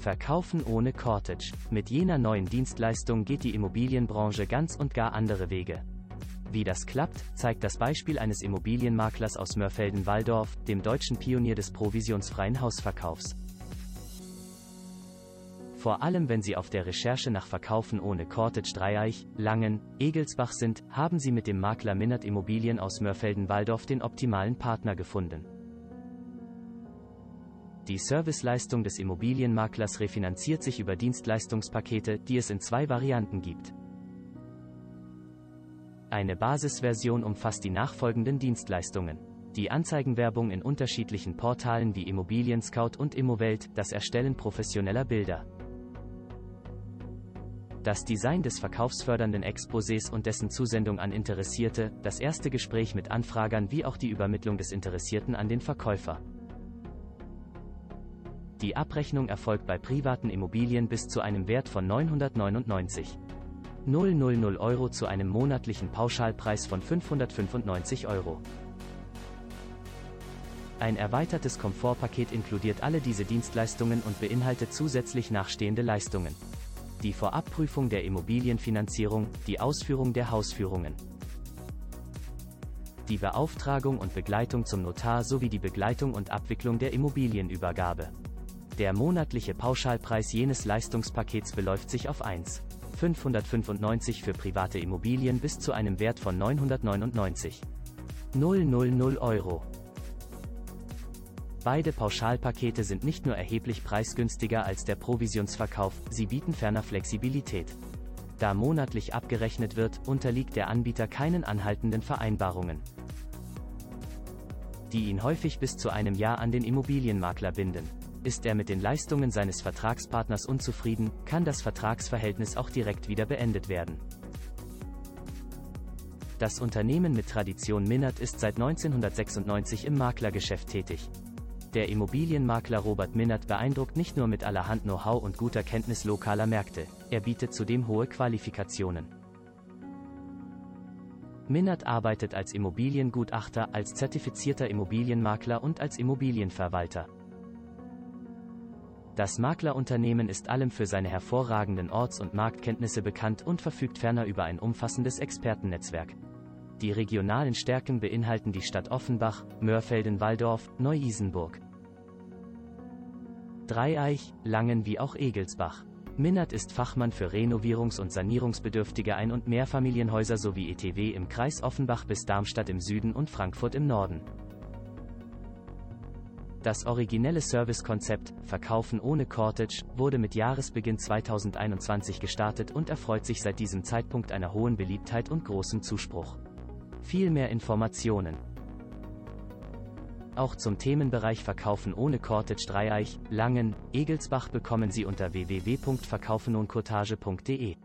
Verkaufen ohne Cortage. Mit jener neuen Dienstleistung geht die Immobilienbranche ganz und gar andere Wege. Wie das klappt, zeigt das Beispiel eines Immobilienmaklers aus Mörfelden-Walldorf, dem deutschen Pionier des provisionsfreien Hausverkaufs. Vor allem wenn Sie auf der Recherche nach Verkaufen ohne Cortage Dreieich, Langen, Egelsbach sind, haben Sie mit dem Makler Minnert Immobilien aus Mörfelden-Walldorf den optimalen Partner gefunden. Die Serviceleistung des Immobilienmaklers refinanziert sich über Dienstleistungspakete, die es in zwei Varianten gibt. Eine Basisversion umfasst die nachfolgenden Dienstleistungen. Die Anzeigenwerbung in unterschiedlichen Portalen wie Immobilien Scout und Immowelt, das Erstellen professioneller Bilder, das Design des verkaufsfördernden Exposés und dessen Zusendung an Interessierte, das erste Gespräch mit Anfragern wie auch die Übermittlung des Interessierten an den Verkäufer. Die Abrechnung erfolgt bei privaten Immobilien bis zu einem Wert von 999. 000 Euro zu einem monatlichen Pauschalpreis von 595 Euro. Ein erweitertes Komfortpaket inkludiert alle diese Dienstleistungen und beinhaltet zusätzlich nachstehende Leistungen die Vorabprüfung der Immobilienfinanzierung, die Ausführung der Hausführungen, die Beauftragung und Begleitung zum Notar sowie die Begleitung und Abwicklung der Immobilienübergabe. Der monatliche Pauschalpreis jenes Leistungspakets beläuft sich auf 1. 595 für private Immobilien bis zu einem Wert von 999. 000 Euro. Beide Pauschalpakete sind nicht nur erheblich preisgünstiger als der Provisionsverkauf, sie bieten ferner Flexibilität. Da monatlich abgerechnet wird, unterliegt der Anbieter keinen anhaltenden Vereinbarungen, die ihn häufig bis zu einem Jahr an den Immobilienmakler binden. Ist er mit den Leistungen seines Vertragspartners unzufrieden, kann das Vertragsverhältnis auch direkt wieder beendet werden. Das Unternehmen mit Tradition Minnert ist seit 1996 im Maklergeschäft tätig. Der Immobilienmakler Robert Minnert beeindruckt nicht nur mit allerhand Know-how und guter Kenntnis lokaler Märkte, er bietet zudem hohe Qualifikationen. Minnert arbeitet als Immobiliengutachter, als zertifizierter Immobilienmakler und als Immobilienverwalter. Das Maklerunternehmen ist allem für seine hervorragenden Orts- und Marktkenntnisse bekannt und verfügt ferner über ein umfassendes Expertennetzwerk. Die regionalen Stärken beinhalten die Stadt Offenbach, Mörfelden-Walldorf, Neu-Isenburg. Dreieich, Langen wie auch Egelsbach. Minnert ist Fachmann für Renovierungs- und Sanierungsbedürftige Ein- und Mehrfamilienhäuser sowie ETW im Kreis Offenbach bis Darmstadt im Süden und Frankfurt im Norden. Das originelle Servicekonzept, Verkaufen ohne Cortage, wurde mit Jahresbeginn 2021 gestartet und erfreut sich seit diesem Zeitpunkt einer hohen Beliebtheit und großem Zuspruch. Viel mehr Informationen. Auch zum Themenbereich Verkaufen ohne Cortage Dreieich, Langen, Egelsbach bekommen Sie unter www.verkaufenoncourtage.de.